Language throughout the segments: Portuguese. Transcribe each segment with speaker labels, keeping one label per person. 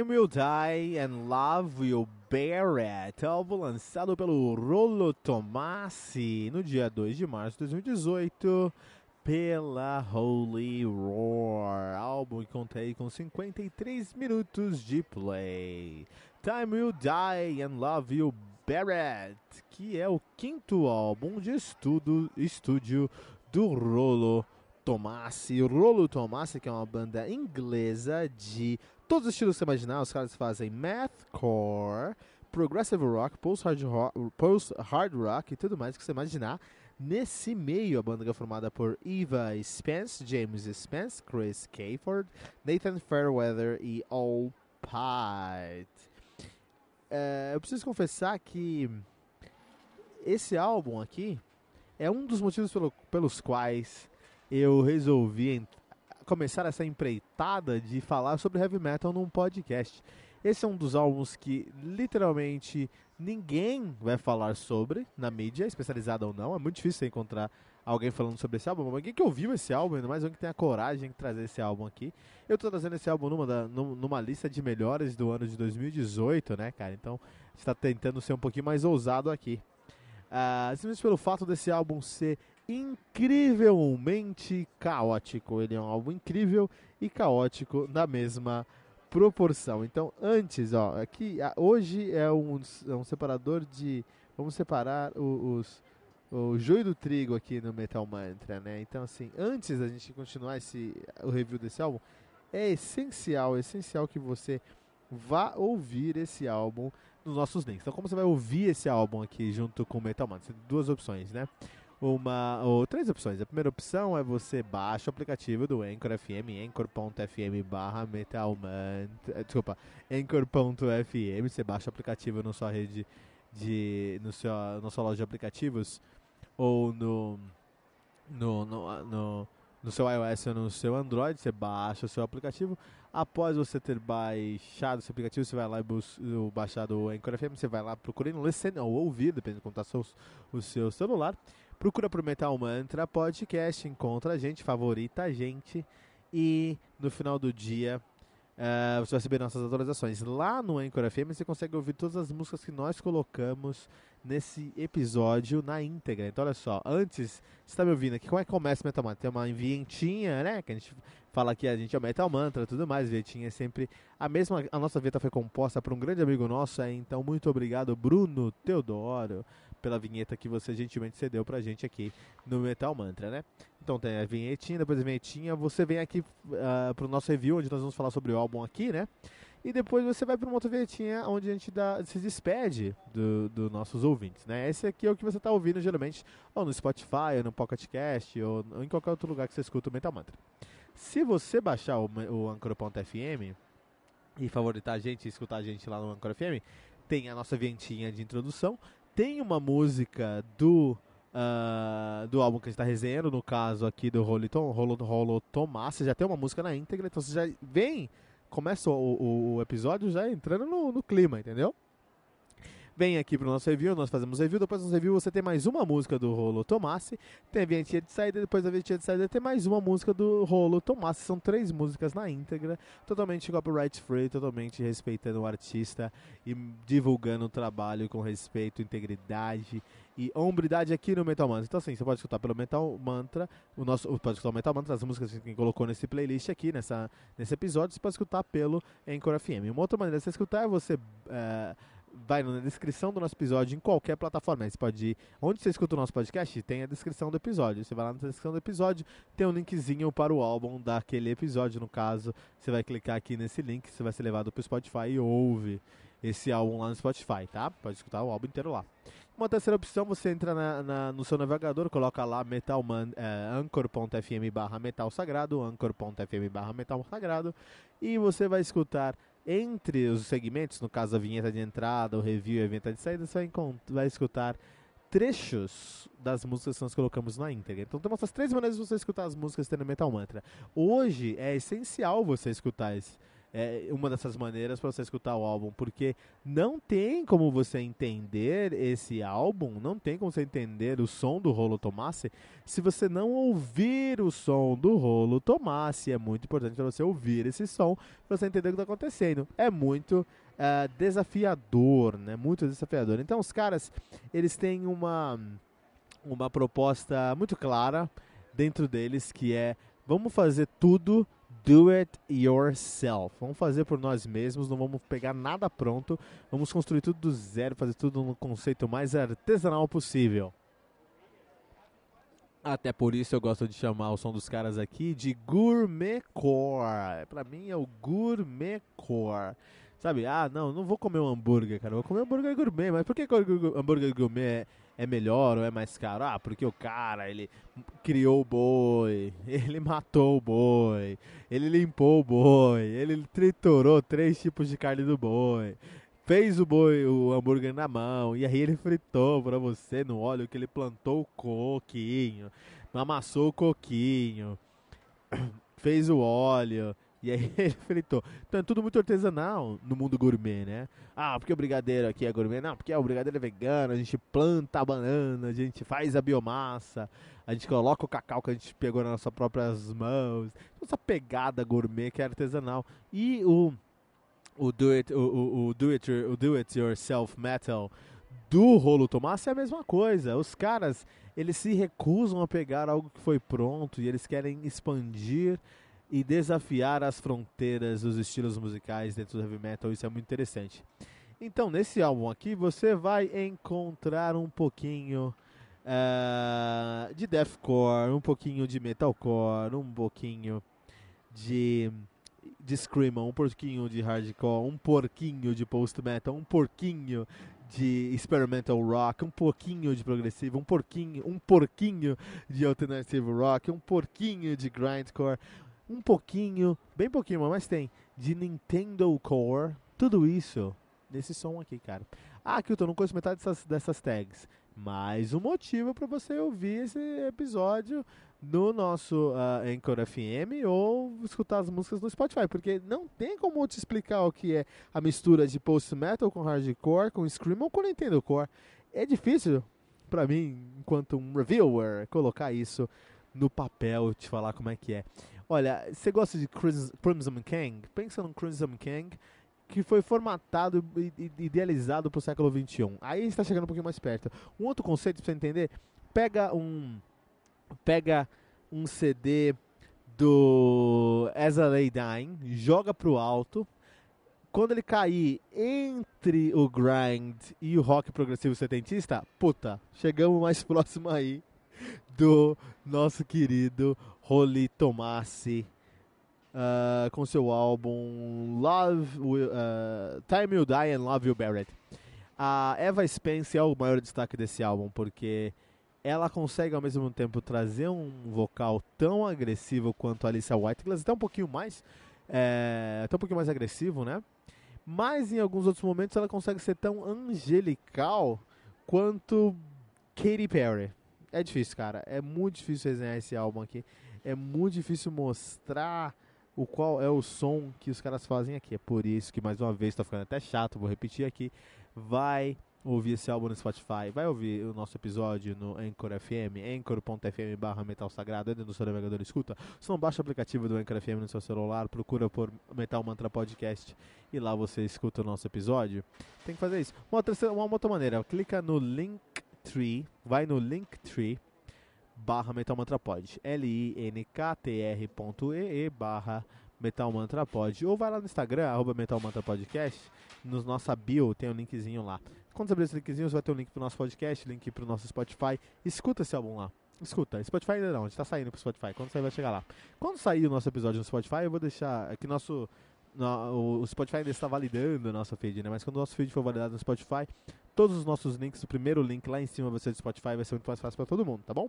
Speaker 1: Time Will Die and Love Will Bear It, álbum lançado pelo Rolo Tomassi no dia 2 de março de 2018 pela Holy Roar, álbum que contei com 53 minutos de play. Time Will Die and Love Will It, que é o quinto álbum de estudo, estúdio do Rolo Tomassi. Rolo Tomassi, que é uma banda inglesa de todos os estilos que você imaginar, os caras fazem mathcore, progressive rock, post-hard rock, e tudo mais que você imaginar. Nesse meio, a banda é formada por Eva Spence, James Spence, Chris Kayford, Nathan Fairweather e All Pite. É, eu preciso confessar que esse álbum aqui é um dos motivos pelo, pelos quais eu resolvi começar essa empreitada de falar sobre heavy metal num podcast. Esse é um dos álbuns que literalmente ninguém vai falar sobre na mídia, especializada ou não. É muito difícil encontrar alguém falando sobre esse álbum. Alguém que ouviu esse álbum, ainda mais alguém que tem a coragem de trazer esse álbum aqui. Eu estou trazendo esse álbum numa, da, numa lista de melhores do ano de 2018, né, cara? Então, a gente tá tentando ser um pouquinho mais ousado aqui. Uh, simplesmente pelo fato desse álbum ser incrivelmente caótico. Ele é um álbum incrível e caótico na mesma proporção. Então, antes, ó, aqui hoje é um, é um separador de. Vamos separar os, o joio do trigo aqui no Metal Mantra, né? Então, assim, antes da gente continuar esse, o review desse álbum, é essencial, é essencial que você vá ouvir esse álbum nos nossos links. Então, como você vai ouvir esse álbum aqui junto com o Metal Mantra? Tem duas opções, né? Uma ou três opções. A primeira opção é você baixa o aplicativo do Anchor FM, anchor.fm barra metalman, eh, desculpa, anchor.fm, você baixa o aplicativo na sua rede de, no seu, na sua loja de aplicativos ou no, no, no, no, no seu iOS ou no seu Android, você baixa o seu aplicativo. Após você ter baixado o seu aplicativo, você vai lá e baixar o Anchor FM, você vai lá procurando listen ou ouvir, depende de como está o seu celular. Procura por Metal Mantra Podcast, encontra a gente, favorita a gente e no final do dia uh, você vai receber nossas atualizações. Lá no Anchor FM você consegue ouvir todas as músicas que nós colocamos nesse episódio na íntegra. Então olha só, antes, você está me ouvindo aqui, como é que começa o Metal Mantra? Tem uma vinhetinha, né, que a gente fala que a gente é o Metal Mantra tudo mais, vinhetinha é sempre a mesma, a nossa vinheta foi composta por um grande amigo nosso, então muito obrigado Bruno Teodoro pela vinheta que você gentilmente cedeu pra gente aqui no Metal Mantra, né? Então tem a vinhetinha, depois da vinhetinha, você vem aqui uh, pro nosso review, onde nós vamos falar sobre o álbum aqui, né? E depois você vai para uma outra vinhetinha onde a gente dá, se despede dos do nossos ouvintes, né? Esse aqui é o que você está ouvindo geralmente ou no Spotify, ou no Pocket Cast, ou, ou, em qualquer outro lugar que você escuta o Metal Mantra. Se você baixar o, o Anchor.fm e favoritar a gente escutar a gente lá no Anchor FM, tem a nossa vinhetinha de introdução, tem uma música do uh, do álbum que a gente está resenhando, no caso aqui do Tomás, você já tem uma música na íntegra, então você já vem, começa o, o, o episódio já entrando no, no clima, entendeu? Vem aqui pro nosso review, nós fazemos review, depois do review você tem mais uma música do Rolo Tomassi, tem a vinhetinha de saída, depois da vinhetinha de saída tem mais uma música do Rolo Tomassi, são três músicas na íntegra, totalmente copyright free, totalmente respeitando o artista e divulgando o trabalho com respeito, integridade e hombridade aqui no Metal Mantra. Então assim, você pode escutar pelo Metal Mantra, o nosso, pode escutar o Metal Mantra, as músicas que colocou nesse playlist aqui, nessa, nesse episódio, você pode escutar pelo Anchor FM. Uma outra maneira de você escutar é você... Uh, vai na descrição do nosso episódio em qualquer plataforma. Você pode ir onde você escuta o nosso podcast, tem a descrição do episódio. Você vai lá na descrição do episódio, tem um linkzinho para o álbum daquele episódio. No caso, você vai clicar aqui nesse link, você vai ser levado para o Spotify e ouve esse álbum lá no Spotify, tá? Pode escutar o álbum inteiro lá. Uma terceira opção, você entra na, na, no seu navegador, coloca lá metalman, é, anchor.fm barra metal sagrado, anchor.fm barra metal sagrado, e você vai escutar entre os segmentos, no caso a vinheta de entrada, o review e a vinheta de saída, você vai, vai escutar trechos das músicas que nós colocamos na íntegra. Então temos essas três maneiras de você escutar as músicas tendo Metal Mantra. Hoje é essencial você escutar esse, é uma dessas maneiras para você escutar o álbum, porque não tem como você entender esse álbum, não tem como você entender o som do Rolo Tomassi se você não ouvir o som do Rolo Tomassi. É muito importante para você ouvir esse som para você entender o que está acontecendo. É muito uh, desafiador, né? Muito desafiador. Então os caras, eles têm uma uma proposta muito clara dentro deles que é vamos fazer tudo do it yourself. Vamos fazer por nós mesmos, não vamos pegar nada pronto, vamos construir tudo do zero, fazer tudo no conceito mais artesanal possível. Até por isso eu gosto de chamar o som dos caras aqui de gourmet core. Pra mim é o gourmet core. Sabe, ah, não, não vou comer um hambúrguer, cara, vou comer um hambúrguer gourmet. Mas por que, hambúrguer gourmet é, é melhor ou é mais caro? Ah, porque o cara, ele criou o boi, ele matou o boi, ele limpou o boi, ele triturou três tipos de carne do boi, fez o boi, o hambúrguer na mão, e aí ele fritou pra você no óleo que ele plantou o coquinho, amassou o coquinho, fez o óleo, e aí ele fritou. Então é tudo muito artesanal no mundo gourmet, né? Ah, porque o brigadeiro aqui é gourmet? Não, porque o brigadeiro é vegano, a gente planta a banana, a gente faz a biomassa, a gente coloca o cacau que a gente pegou nas nossas próprias mãos. Essa pegada gourmet que é artesanal. E o o do it, o, o, o do it, o do it yourself metal do Rolo Tomás é a mesma coisa. Os caras, eles se recusam a pegar algo que foi pronto e eles querem expandir e desafiar as fronteiras dos estilos musicais dentro do heavy metal. Isso é muito interessante. Então, nesse álbum aqui, você vai encontrar um pouquinho uh, de deathcore, um pouquinho de metalcore, um pouquinho de de screamo, um pouquinho de hardcore, um porquinho de post metal, um porquinho de experimental rock, um pouquinho de progressivo, um porquinho, um porquinho de alternative rock, um porquinho de grindcore, um pouquinho, bem pouquinho, mas tem, de Nintendo Core, tudo isso nesse som aqui, cara. Ah, Kilton, não conheço metade dessas, dessas tags. Mais um motivo para você ouvir esse episódio no nosso uh, Anchor FM ou escutar as músicas no Spotify, porque não tem como te explicar o que é a mistura de post metal com hardcore, com scream ou com Nintendo Core. É difícil para mim, enquanto um reviewer, colocar isso no papel, te falar como é que é. Olha, você gosta de Crimson King? Pensa num Crimson King que foi formatado e idealizado para o século XXI. Aí está chegando um pouquinho mais perto. Um outro conceito para você entender, pega um pega um CD do As I Lay Dying, joga pro alto. Quando ele cair entre o grind e o rock progressivo setentista, puta, chegamos mais próximo aí do nosso querido Holly Tomassi uh, com seu álbum Love Will, uh, Time You Die and Love You Barrett. A Eva Spence é o maior destaque desse álbum porque ela consegue ao mesmo tempo trazer um vocal tão agressivo quanto a Alicia White, até um pouquinho mais, é, até um pouquinho mais agressivo, né? Mas em alguns outros momentos ela consegue ser tão angelical quanto Katy Perry. É difícil, cara. É muito difícil resenhar esse álbum aqui é muito difícil mostrar o qual é o som que os caras fazem aqui. É por isso que, mais uma vez, está ficando até chato, vou repetir aqui. Vai ouvir esse álbum no Spotify, vai ouvir o nosso episódio no Anchor FM, anchor.fm barra Metal Sagrado, entra no seu navegador escuta. Se não baixa o aplicativo do Anchor FM no seu celular, procura por Metal Mantra Podcast e lá você escuta o nosso episódio. Tem que fazer isso. Uma outra, uma outra maneira, clica no Linktree, vai no Linktree barra Metal Mantra Pod, L-I-N-K-T-R.e barra Metal Mantra Pod, ou vai lá no Instagram, arroba Metal Mantra Podcast, no nossa bio tem um linkzinho lá. Quando você abrir esse linkzinho, você vai ter um link pro nosso podcast, link pro nosso Spotify. Escuta esse álbum lá. Escuta, Spotify ainda não, a gente tá saindo pro Spotify. Quando sair, vai chegar lá. Quando sair o nosso episódio no Spotify, eu vou deixar aqui nosso. No, o Spotify ainda está validando o nosso feed, né? Mas quando o nosso feed for validado no Spotify, todos os nossos links, o primeiro link lá em cima vai ser do Spotify, vai ser muito mais fácil para todo mundo, tá bom?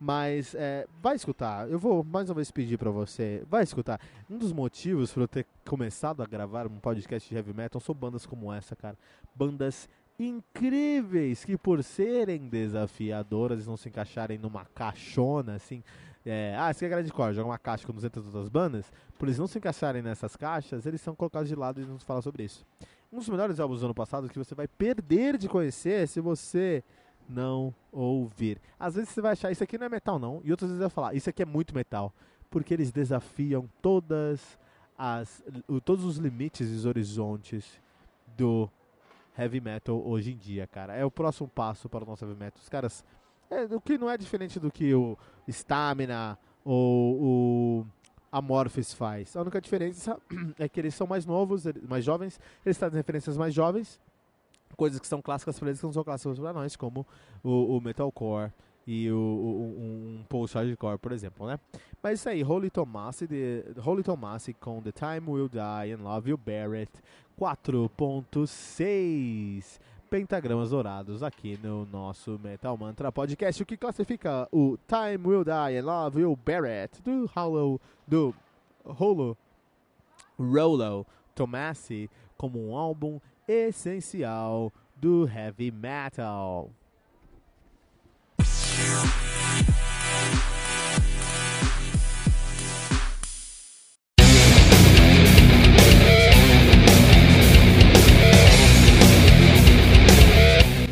Speaker 1: Mas é, vai escutar. Eu vou mais uma vez pedir para você, vai escutar. Um dos motivos para eu ter começado a gravar um podcast de heavy metal são bandas como essa, cara. Bandas incríveis que por serem desafiadoras não se encaixarem numa caixona assim, é, ah, você quer grande core, joga uma caixa com 200 outras bandas, por eles não se encaixarem nessas caixas, eles são colocados de lado e não se fala sobre isso. Um dos melhores álbuns do ano passado que você vai perder de conhecer se você não ouvir. Às vezes você vai achar isso aqui não é metal não, e outras vezes vai falar isso aqui é muito metal, porque eles desafiam todas as todos os limites e os horizontes do heavy metal hoje em dia, cara. É o próximo passo para o nosso heavy metal. Os caras. É, o que não é diferente do que o Stamina ou o Amorphis faz. A única diferença é que eles são mais novos, mais jovens, eles trazem referências mais jovens, coisas que são clássicas para eles que não são clássicas para nós, como o, o metalcore e o, o, um post hardcore, por exemplo, né? Mas isso aí, Holy Tomasi, de, Holy Tomasi com The Time Will Die and Love You Barrett 4.6 pentagramas dourados aqui no nosso Metal Mantra Podcast, o que classifica o Time Will Die and Love You Barrett do Hollow do Holo Rolo Tomasi como um álbum essencial do heavy metal.